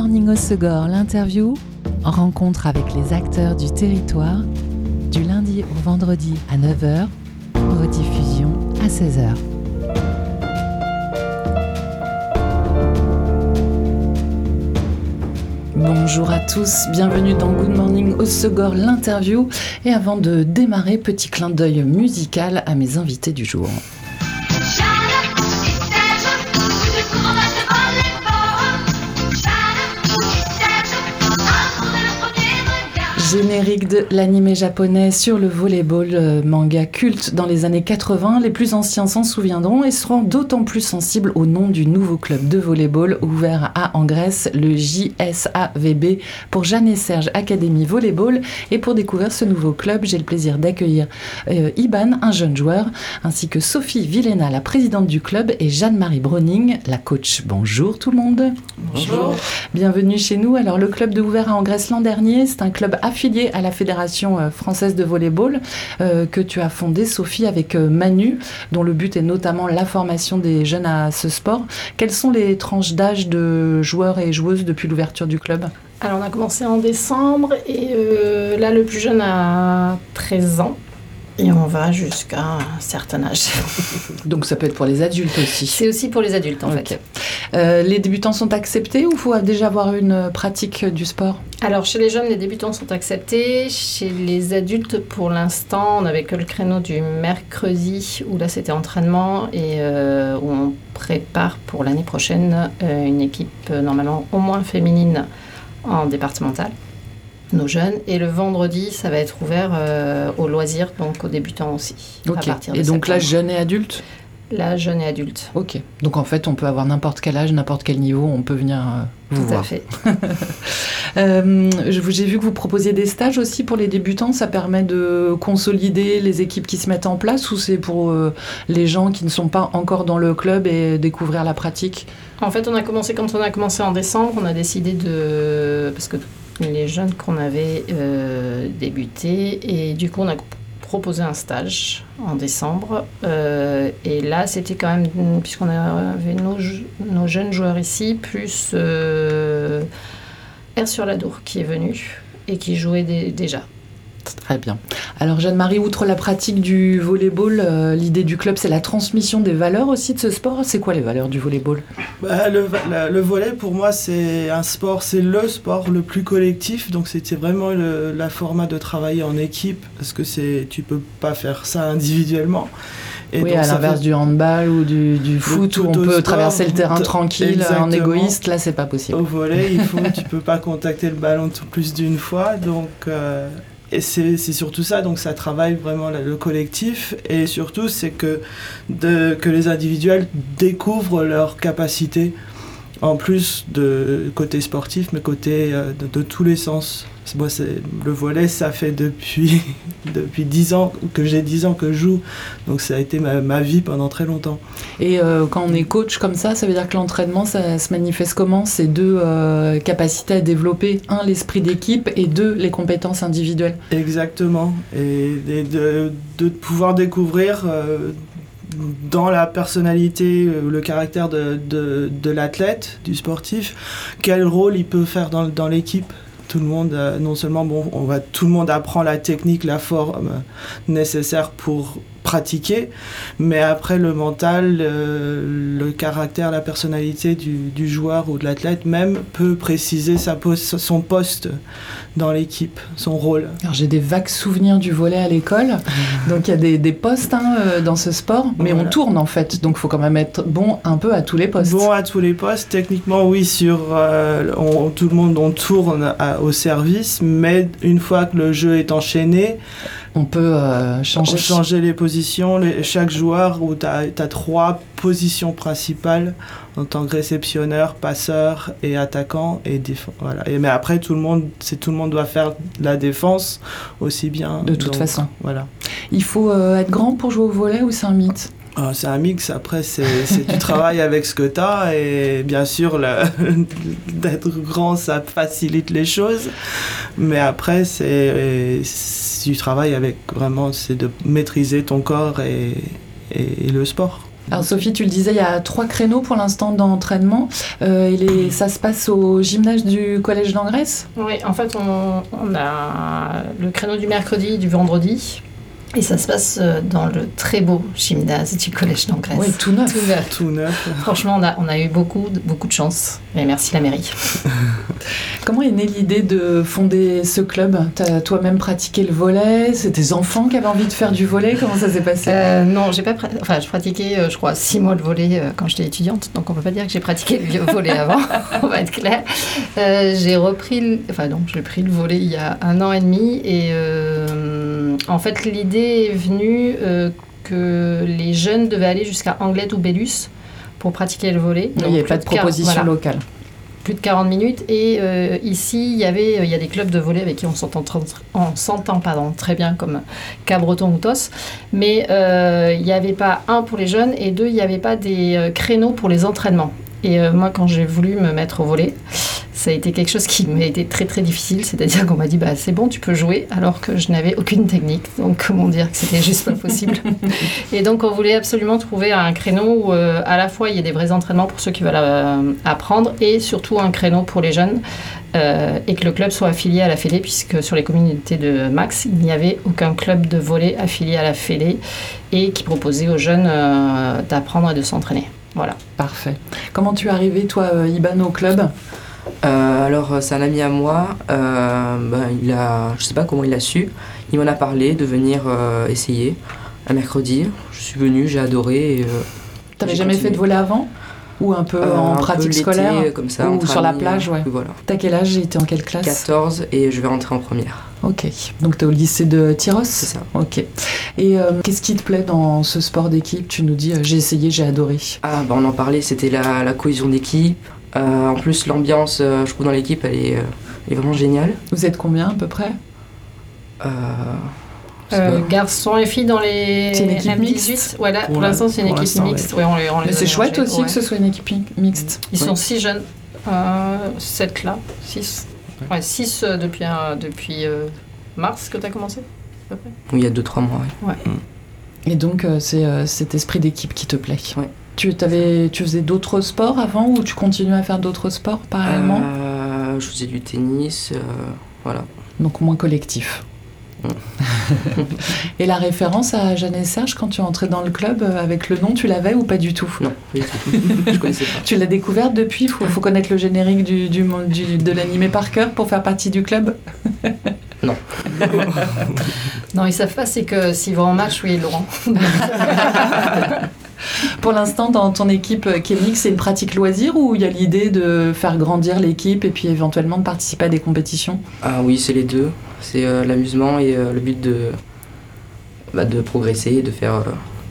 Morning au Segor, l'interview, rencontre avec les acteurs du territoire, du lundi au vendredi à 9h, rediffusion à 16h. Bonjour à tous, bienvenue dans Good Morning au Segor, l'interview. Et avant de démarrer, petit clin d'œil musical à mes invités du jour. Générique de l'animé japonais sur le volleyball, euh, manga culte dans les années 80. Les plus anciens s'en souviendront et seront d'autant plus sensibles au nom du nouveau club de volleyball ouvert à en Grèce, le JSAVB, pour Jeanne et Serge Academy Volleyball. Et pour découvrir ce nouveau club, j'ai le plaisir d'accueillir euh, Iban, un jeune joueur, ainsi que Sophie Villena, la présidente du club, et Jeanne-Marie Browning, la coach. Bonjour tout le monde. Bonjour. Bienvenue chez nous. Alors le club de ouvert à en Grèce l'an dernier, c'est un club affilié affilié à la Fédération euh, française de volleyball euh, que tu as fondé, Sophie, avec euh, Manu, dont le but est notamment la formation des jeunes à ce sport. Quelles sont les tranches d'âge de joueurs et joueuses depuis l'ouverture du club? Alors on a commencé en décembre et là le plus jeune a 13 ans. Et on va jusqu'à un certain âge. Donc ça peut être pour les adultes aussi. C'est aussi pour les adultes en fait. Euh, les débutants sont acceptés ou faut déjà avoir une pratique du sport? Alors chez les jeunes, les débutants sont acceptés. Chez les adultes, pour l'instant, on n'avait que le créneau du mercredi où là c'était entraînement et euh, où on prépare pour l'année prochaine euh, une équipe normalement au moins féminine en départemental nos jeunes. Et le vendredi, ça va être ouvert euh, aux loisirs, donc aux débutants aussi. Et donc là, jeunes et adultes? Là, jeunes et adultes. Ok. Donc en fait, on peut avoir n'importe quel âge, n'importe quel niveau, on peut venir euh, vous Tout à fait. euh, J'ai vu que vous proposiez des stages aussi pour les débutants. Ça permet de consolider les équipes qui se mettent en place ou c'est pour euh, les gens qui ne sont pas encore dans le club et découvrir la pratique? En fait, on a commencé quand on a commencé en décembre. On a décidé de parce que les jeunes qu'on avait euh, débuté. Et du coup, on a proposé un stage en décembre. Euh, et là, c'était quand même, puisqu'on avait nos, jeunes joueurs ici, plus euh, R sur la Dour qui est venu et qui jouait déjà. Très bien. Alors Jeanne-Marie, outre la pratique du volleyball, euh, l'idée du club, c'est la transmission des valeurs aussi de ce sport. C'est quoi les valeurs du volleyball? Bah, le, le, volley, pour moi, c'est un sport, c'est le sport le plus collectif. Donc c'était vraiment le la format de travailler en équipe, parce que c'est, tu peux pas faire ça individuellement. Et oui, à l'inverse du handball ou du, du foot où on peut traverser le terrain tranquille en égoïste, là c'est pas possible. Au volet, il faut, tu peux pas contacter le ballon plus d'une fois, donc euh, et c'est surtout ça, donc ça travaille vraiment le collectif et surtout c'est que, les individuels découvrent leurs capacités en plus de côté sportif mais côté euh, de tous les sens. Moi, le volet, ça fait depuis, depuis 10 ans que j'ai 10 ans que je joue. Donc ça a été ma, ma vie pendant très longtemps. Et euh, quand on est coach comme ça, ça veut dire que l'entraînement, ça se manifeste comment? Ces deux euh, capacités à développer, un, l'esprit d'équipe et deux, les compétences individuelles. Exactement. Et, de, de, pouvoir découvrir... Euh, dans la personnalité, le caractère de, de, de l'athlète, du sportif, quel rôle il peut faire dans, dans l'équipe tout le monde, euh, non seulement, bon, on va, tout le monde apprend la technique, la forme nécessaire pour pratiquer, mais après le mental, le caractère, la personnalité du, joueur ou de l'athlète même peut préciser sa son poste dans l'équipe, son rôle. Alors j'ai des vagues souvenirs du volet à l'école, donc il y a des, des postes hein, euh, dans ce sport, mais on tourne en fait, donc il faut quand même être bon un peu à tous les postes. Bon à tous les postes, techniquement oui, sur euh, tout le monde on tourne au service, mais une fois que le jeu est enchaîné, on peut euh, changer. changer les positions. Les, chaque joueur, où tu as, as, trois positions principales en tant que réceptionneur, passeur et attaquant. Et voilà. Et, mais après, tout le, monde, tout le monde doit faire la défense aussi bien. De toute façon. Voilà. Il faut euh, être grand pour jouer au volet ou c'est un mythe? Ah, c'est un mix, après c'est du travail avec ce que tu as et bien sûr d'être grand ça facilite les choses mais après c'est du travail avec vraiment c'est de maîtriser ton corps et, et, le sport. Alors Sophie, tu le disais, il y a trois créneaux pour l'instant d'entraînement. Euh, et ça se passe au gymnase du collège d'Angresse? Oui, en fait, on, on, a le créneau du mercredi, du vendredi. Et ça se passe euh, dans le très beau gymnase du Collège d'Angresse. Oui, tout neuf. Tout neuf. Tout neuf. Franchement, on a, on a eu beaucoup, beaucoup de chance. Et merci la mairie. Comment est née l'idée de fonder ce club? Tu as toi-même pratiqué le volet? C'est tes enfants qui avaient envie de faire du volet? Comment ça s'est passé? Euh, Non, j'ai pas. Enfin, je pratiquais, euh, je crois, six mois le volet quand j'étais étudiante. Donc, on peut pas dire que j'ai pratiqué le volet avant. on va être clair. Euh, j'ai repris. Le... Enfin, non, j'ai pris le volet il y a un an et demi. Et euh, en fait, l'idée est venue euh, que les jeunes devaient aller jusqu'à Anglette ou Bellus pour pratiquer le volet. Il n'y avait pas de proposition voilà, locale. plus de 40 minutes. Et euh, ici, il y avait, il y a des clubs de volley avec qui on s'entend, tr- on s'entend pardon, très bien, comme Cabreton ou Tos. Mais euh, il n'y avait pas un pour les jeunes et deux, il n'y avait pas des euh, créneaux pour les entraînements. Et euh, moi, quand j'ai voulu me mettre au volet, ça a été quelque chose qui m'a été très très difficile. C'est-à-dire qu'on m'a dit, bah, c'est bon, tu peux jouer, alors que je n'avais aucune technique. Donc, comment dire que c'était juste pas possible. Et donc, on voulait absolument trouver un créneau où, euh, à la fois, il y a des vrais entraînements pour ceux qui veulent euh, apprendre et surtout un créneau pour les jeunes. et que le club soit affilié à la Fédé, puisque sur les communautés de Max, il n'y avait aucun club de volley affilié à la Fédé et qui proposait aux jeunes d'apprendre et de s'entraîner. Voilà. Parfait. Comment tu es arrivé, toi, euh, Iban, au club? Euh, alors, euh, c'est un ami à moi. euh, ben, il a, je sais pas comment il a su. Il m'en a parlé de venir euh, essayer un mercredi. Je suis venu, j'ai adoré. euh, T'avais jamais continué. fait de volet avant? Ou un peu Euh, en un pratique scolaire? comme ça, Ou sur la plage, ouais. Voilà. T'as quel âge? T'es en quelle classe? 14 et je vais rentrer en première. Ok. Donc t'es au lycée de Tyros C'est ça. Ok. Et euh, qu'est-ce qui te plaît dans ce sport d'équipe? Tu nous dis, euh, j'ai essayé, j'ai adoré. Ah, bah on en parlait, c'était la, la cohésion d'équipe. Euh, en plus, l'ambiance, euh, je trouve, dans l'équipe, elle est, euh, elle est vraiment géniale. Vous êtes combien à peu près? Euh, Euh, garçons et filles dans les C'est une équipe M18. mixte Voilà, Pour pour l'instant, c'est une équipe mixte. Ouais, on les, on c'est chouette aussi ouais. que ce soit une équipe mi- mixte. Ils sont six jeunes. Euh, sept là. Six. Ouais, six euh, depuis, depuis euh, mars que tu as commencé à peu près? Oui, il y a 2-3 mois, ouais. Et donc euh, c'est euh, cet esprit d'équipe qui te plaît? Ouais. Tu, t'avais, tu faisais d'autres sports avant ou tu continues à faire d'autres sports parallèlement? Euh, je faisais du tennis, euh, voilà. Donc moins collectif. Et la référence à Jeanne et Serge quand tu es entré dans le club euh, avec le nom, tu l'avais ou pas du tout? Non, pas du tout. je connaissais pas. Tu l'as découverte depuis? Faut, faut connaître le générique du, du, du- de l'animé par cœur pour faire partie du club? Non, ils savent pas, c'est que s'ils vont en match, oui, ils l'auront. Pour l'instant, dans ton équipe euh, mixte, c'est une pratique loisir ou il y a l'idée de faire grandir l'équipe et puis éventuellement de participer à des compétitions? Ah oui, c'est les deux. C'est euh, l'amusement et euh, le but de, bah, de progresser et de faire,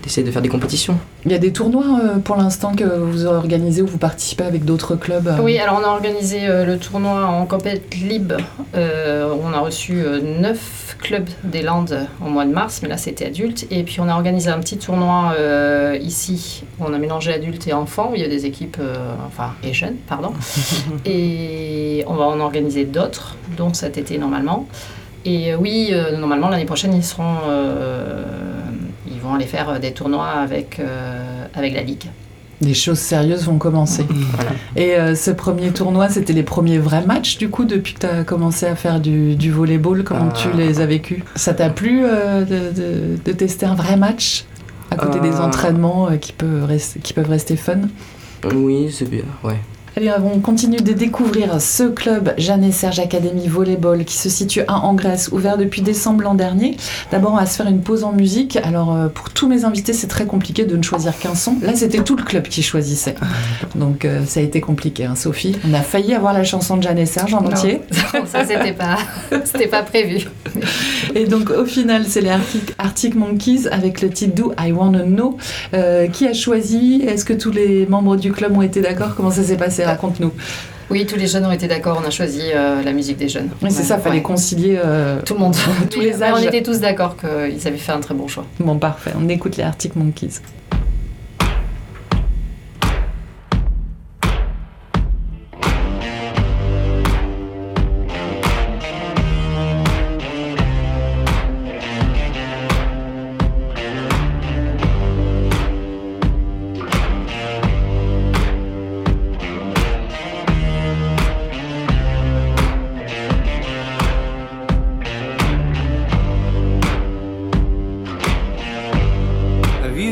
d'essayer de faire des compétitions. Il y a des tournois euh, pour l'instant que vous organisez ou vous participez avec d'autres clubs euh, Oui, alors on a organisé euh, le tournoi en compète libre. Euh, on a reçu euh, neuf clubs des Landes au mois de mars, mais là c'était adulte. Et puis on a organisé un petit tournoi euh, ici. où On a mélangé adultes et enfants. où Il y a des équipes, euh, enfin, et jeunes, pardon. et on va en organiser d'autres, dont cet été normalement. Et euh, oui, euh, normalement l'année prochaine ils seront, euh, ils vont aller faire euh, des tournois avec euh, avec la ligue. Des choses sérieuses vont commencer. Voilà. Et euh, ce premier tournoi, c'était les premiers vrais matchs du coup depuis que tu as commencé à faire du, du volleyball? Comment tu les as vécus? Ça t'a plu euh, de, de- de tester un vrai match à côté des entraînements euh, qui, peuvent rester, qui peuvent rester fun? Oui, c'est bien, ouais. Allez, on continue de découvrir ce club Jeanne et Serge Academy Volleyball qui se situe à Angresse, ouvert depuis décembre l'an dernier. D'abord, on va se faire une pause en musique. Alors, euh, pour tous mes invités, c'est très compliqué de ne choisir qu'un son. Là, c'était tout le club qui choisissait. Donc, euh, ça a été compliqué, hein, Sophie. On a failli avoir la chanson de Jeanne et Serge en Non. entier. Ça c'était pas, c'était pas prévu. Et donc, au final, c'est les Arctic, Arctic Monkeys avec le titre Do I Wanna Know. Euh, qui a choisi Est-ce que tous les membres du club ont été d'accord? Comment ça s'est passé? Raconte-nous. Oui, tous les jeunes ont été d'accord. On a choisi euh, la musique des jeunes. Oui, c'est Ouais, ça, fallait ouais. concilier euh, Tout le monde. tous les Mais âges. On était tous d'accord qu'ils avaient fait un très bon choix. Bon, parfait. On écoute les Arctic Monkeys.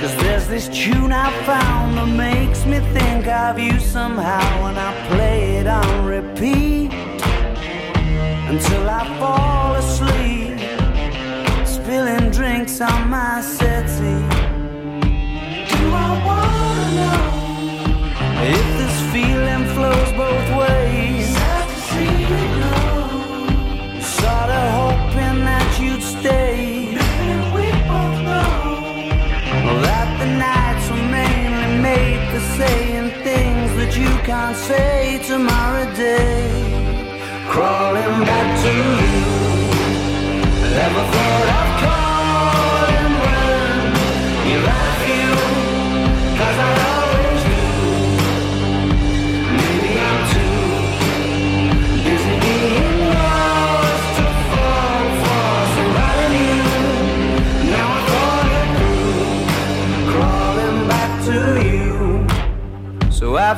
Cause there's this tune I found that makes me think of you somehow when I play it on repeat until I fall for saying things that you can't say tomorrow day. Crawling back to you. Never thought I'd calling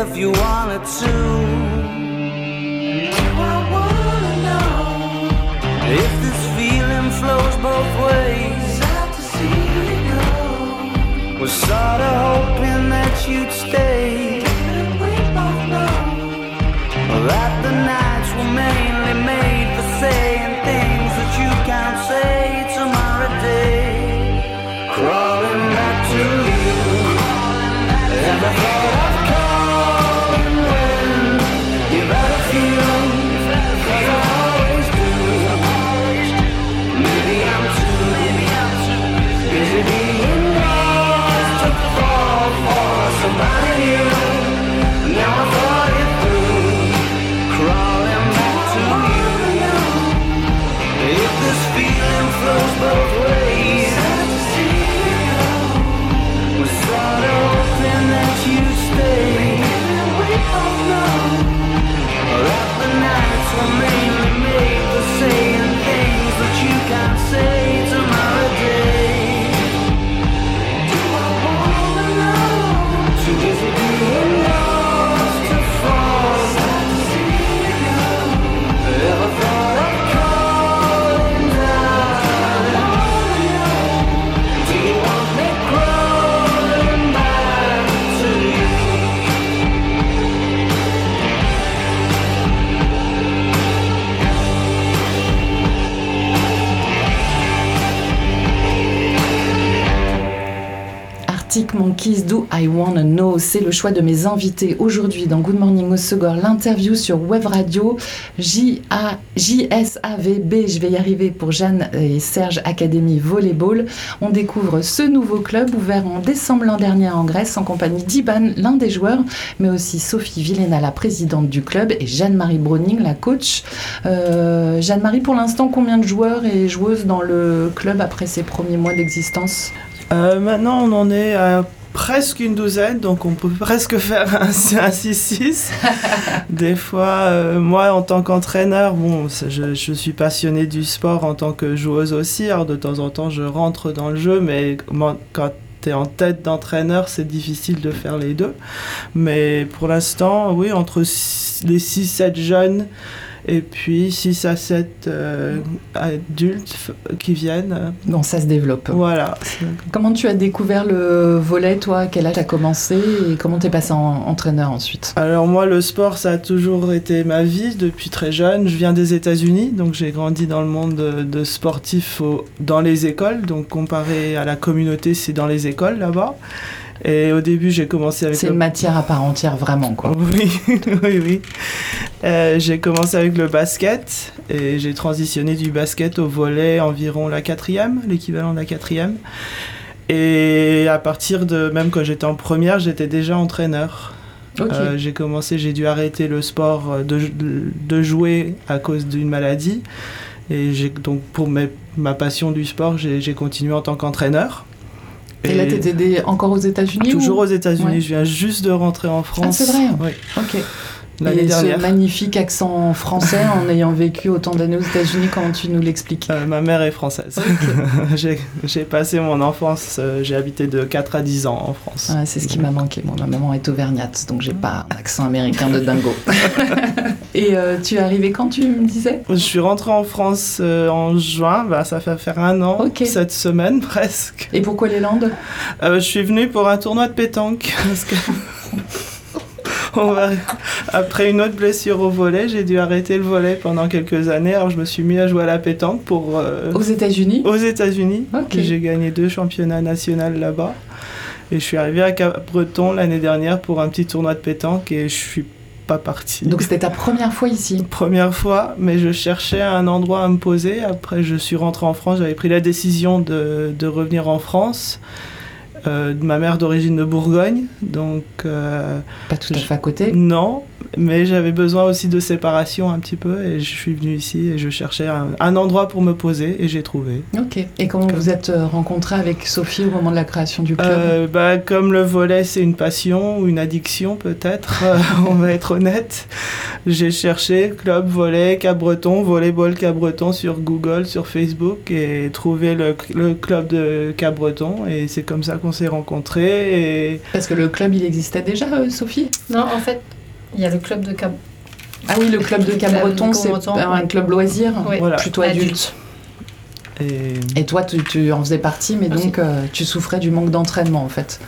If you wanted to. I wanna know if this feeling flows both ways. Sad to see you go. Was sorta hoping that you'd stay. Do I Wanna Know? C'est le choix de mes invités aujourd'hui dans Good Morning Osegor, l'interview sur Web Radio J-A- JSAVB, je vais y arriver pour Jeanne et Serge Academy Volleyball. On découvre ce nouveau club ouvert en décembre l'an dernier en Grèce en compagnie d'Iban, l'un des joueurs, mais aussi Sophie Villena, la présidente du club, et Jeanne-Marie Browning, la coach. Euh, Jeanne-Marie, pour l'instant, combien de joueurs et joueuses dans le club après ses premiers mois d'existence? Euh, maintenant, on en est à presque une douzaine, donc on peut presque faire un, un 6-6. Des fois, euh, moi, en tant qu'entraîneur, bon, je, je suis passionné du sport en tant que joueuse aussi. Alors, de temps en temps, je rentre dans le jeu, mais quand tu es en tête d'entraîneur, c'est difficile de faire les deux. Mais pour l'instant, oui, entre six- les 6-7 jeunes Et puis 6 à 7 euh, adultes qui viennent. euh, Bon, ça se développe. Voilà. Comment tu as découvert le volet, toi? Quel âge as commencé? Et comment t'es passé en entraîneur ensuite? Alors moi, le sport, ça a toujours été ma vie depuis très jeune. Je viens des États-Unis, donc j'ai grandi dans le monde de, de sportif au- dans les écoles. Donc comparé à la communauté, c'est dans les écoles là-bas. Et au début, j'ai commencé avec C'est le une matière à part entière, vraiment, quoi. Oui, oui, oui. Euh, j'ai commencé avec le basket et j'ai transitionné du basket au volet environ la quatrième, l'équivalent de la quatrième. Et à partir de, même quand j'étais en première, j'étais déjà entraîneur. Ok. Euh, j'ai commencé, j'ai dû arrêter le sport euh, de, de jouer à cause d'une maladie. Et donc pour mes- ma passion du sport, j'ai continué en tant qu'entraîneur. Et là, t'étais encore aux États-Unis Toujours ou- aux États-Unis. Ouais. Je viens juste de rentrer en France. c'est vrai Oui, Ok. L'année dernière. ce magnifique accent français en ayant vécu autant d'années aux États-Unis, comment tu nous l'expliques? Euh, ma mère est française. j'ai j'ai passé mon enfance, euh, j'ai habité de 4 à 10 ans en France. C'est ce qui m'a manqué. Moi, ma maman est auvergnate, donc j'ai pas un accent américain de dingo. et euh, tu es arrivé quand tu me disais? Je suis rentrée en France en juin, bah, ça fait faire un an, cette semaine presque. Et pourquoi les Landes je suis venue pour un tournoi de pétanque. Parce que on va- Après une autre blessure au volet, j'ai dû arrêter le volet pendant quelques années. Alors je me suis mis à jouer à la pétanque pour, euh, Aux États-Unis aux États-Unis. Ok. J'ai gagné deux championnats nationaux là-bas. Et je suis arrivé à Cap-Breton l'année dernière pour un petit tournoi de pétanque et je suis pas parti. Donc c'était ta première fois ici Première fois, mais je cherchais un endroit à me poser. Après, je suis rentré en France. J'avais pris la décision de, de revenir en France. Euh, ma mère d'origine de Bourgogne, donc euh, Pas tout à fait à côté. non, mais j'avais besoin aussi de séparation un petit peu et je suis venu ici et je cherchais un, un endroit pour me poser et j'ai trouvé. Ok. Et comment vous êtes euh, rencontré avec Sophie au moment de la création du club Euh, bah, comme le volet c'est une passion ou une addiction peut-être, euh, on va être honnête, j'ai cherché club volet Cap-Breton, volleyball Cap-Breton sur Google, sur Facebook et trouvé le, le club de Cap-Breton et c'est comme ça qu'on s'est rencontrés et Parce que le club, il existait déjà, euh, Sophie? Non, en fait, il y a le club de Cap. Ah oui, le club de Cabreton, de c'est un club loisir, Oui. Voilà. plutôt adulte. et Et toi, tu, tu en faisais partie, mais Aussi. donc euh, tu souffrais du manque d'entraînement en fait.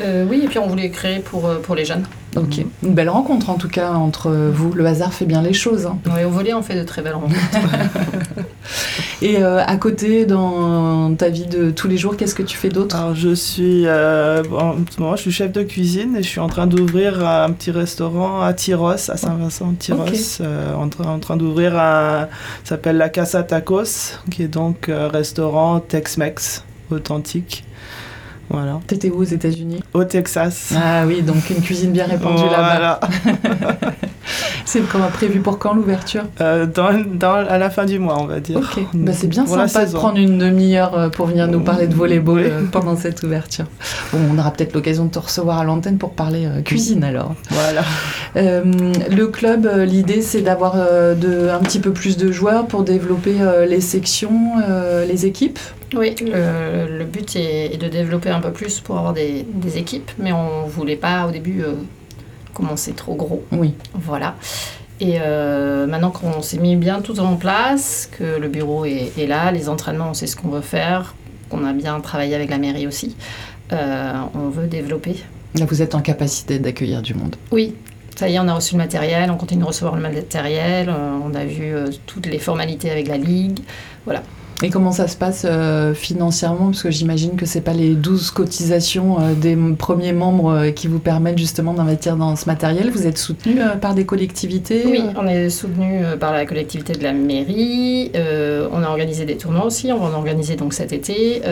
Euh, oui, et puis on voulait créer pour, euh, pour les jeunes. Ok. Une belle rencontre en tout cas entre vous. Le hasard fait bien les choses. hein. Oui, au volet, on fait de très belles rencontres. Et euh, à côté, dans ta vie de tous les jours, qu'est-ce que tu fais d'autre? Alors je suis euh, bon, en ce moment je suis chef de cuisine et je suis en train d'ouvrir un petit restaurant à Tyros, à Saint-Vincent de Tyros, Ok. euh, en, train- en train d'ouvrir un ça s'appelle la Casa Tacos qui est donc un restaurant Tex-Mex authentique. Voilà, T'étais où aux États-Unis? Au Texas. Ah oui, donc une cuisine bien répandue là-bas. Voilà. C'est comme prévu pour quand l'ouverture? Euh, dans, dans, à la fin du mois, on va dire. Ok, bah, c'est bien Pour sympa de prendre une demi-heure euh, pour venir nous parler de volleyball Oui. euh, pendant cette ouverture. Bon, on aura peut-être l'occasion de te recevoir à l'antenne pour parler cuisine alors. Voilà. Euh, le club, l'idée c'est d'avoir un petit peu plus de joueurs pour développer les sections, les équipes? Oui, le, le but est, est de développer un peu plus pour avoir des, des équipes, mais on voulait pas au début euh, commencer trop gros. Oui. Voilà. Et euh, maintenant qu'on s'est mis bien tout en place, que le bureau est, est là, les entraînements, on sait ce qu'on veut faire, qu'on a bien travaillé avec la mairie aussi, euh, on veut développer. Là, vous êtes en capacité d'accueillir du monde. Oui, ça y est, on a reçu le matériel, on continue de recevoir le matériel, euh, on a vu euh, toutes les formalités avec la ligue. Et comment ça se passe euh, financièrement? Parce que j'imagine que c'est pas les 12 cotisations euh, des premiers membres euh, qui vous permettent justement d'investir dans ce matériel. Vous êtes soutenu par des collectivités Oui, on est soutenu par la collectivité de la mairie. on a organisé des tournois aussi. On va en organiser donc cet été.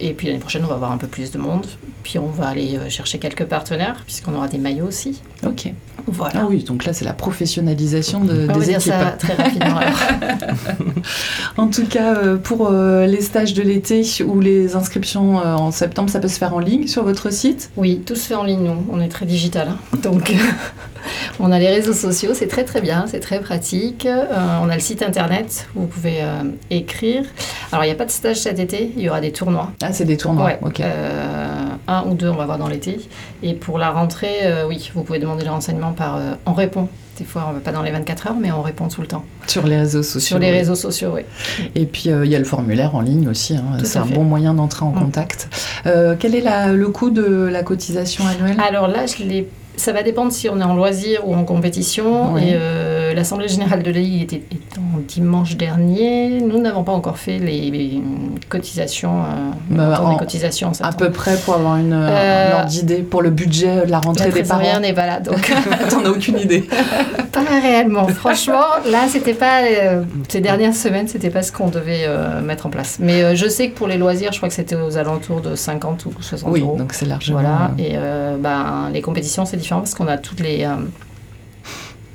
et puis l'année prochaine, on va avoir un peu plus de monde. Puis on va aller euh, chercher quelques partenaires, puisqu'on aura des maillots aussi. Ok. Voilà. Ah oui, donc là c'est la professionnalisation de- on va des dire équipes. ça très rapidement. alors. En tout cas, euh, pour euh, les stages de l'été ou les inscriptions en septembre, ça peut se faire en ligne sur votre site? Oui, tout se fait en ligne, nous. On est très digital. hein. Donc, on a les réseaux sociaux, c'est très très bien, c'est très pratique. Euh, on a le site internet où vous pouvez euh, écrire. Alors, il n'y a pas de stage cet été, il y aura des tournois. Ah, c'est des tournois. Ouais, Ok. euh, un ou deux, on va voir dans l'été. Et pour la rentrée, oui, vous pouvez demander les renseignements par. on répond. Des fois, on va pas dans les 24 heures, mais on répond tout le temps. Sur les réseaux sociaux. Sur les réseaux sociaux, oui. Et puis euh, il y a le formulaire en ligne aussi. hein. C'est un fait. bon moyen d'entrer en Mm. contact. Euh, quel est la- le coût de la cotisation annuelle? Alors là, je l'ai- ça va dépendre si on est en loisir ou en compétition. Oui. Et euh, l'Assemblée générale de l'AI était étant dimanche dernier. Nous n'avons pas encore fait les, les cotisations, euh, Bah, montant en- des cotisations en À peu près pour avoir une, Euh, ordre d'idée pour le budget de la rentrée La des parents. trésorière n'est pas là, donc T'en as aucune idée. pas réellement. Franchement, là, c'était pas euh, ces dernières semaines, c'était pas ce qu'on devait euh, mettre en place. Mais je sais que pour les loisirs, je crois que c'était aux alentours de 50 ou 60 Oui, euros. donc c'est largement. Voilà, et ben, les compétitions, c'est différent parce qu'on a toutes les, euh,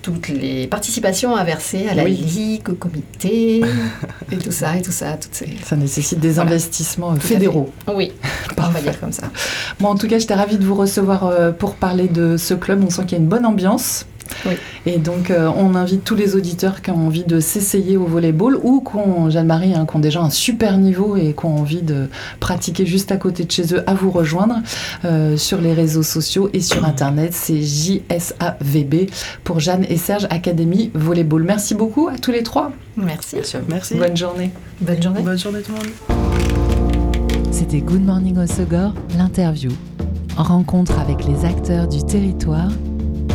toutes les participations à verser à la Oui. ligue, au comité, et tout ça, et tout ça, toutes ces... Ça nécessite des Voilà. investissements euh, Tout fédéraux. Oui, on va dire comme ça. Bon, en tout cas, j'étais ravie de vous recevoir euh, pour parler de ce club. On sent qu'il y a une bonne ambiance. Oui. Et donc, euh, on invite tous les auditeurs qui ont envie de s'essayer au volleyball ou qui ont, Jeanne-Marie, hein, qui ont déjà un super niveau et qui ont envie de pratiquer juste à côté de chez eux, à vous rejoindre euh, sur les réseaux sociaux et sur Internet. C'est JSAVB pour Jeanne et Serge Académie Volleyball. Merci beaucoup à tous les trois. Merci. Merci. Bonne journée. Bonne journée. Bonne journée tout le monde. C'était Good Morning Osogor, l'interview. Rencontre avec les acteurs du territoire,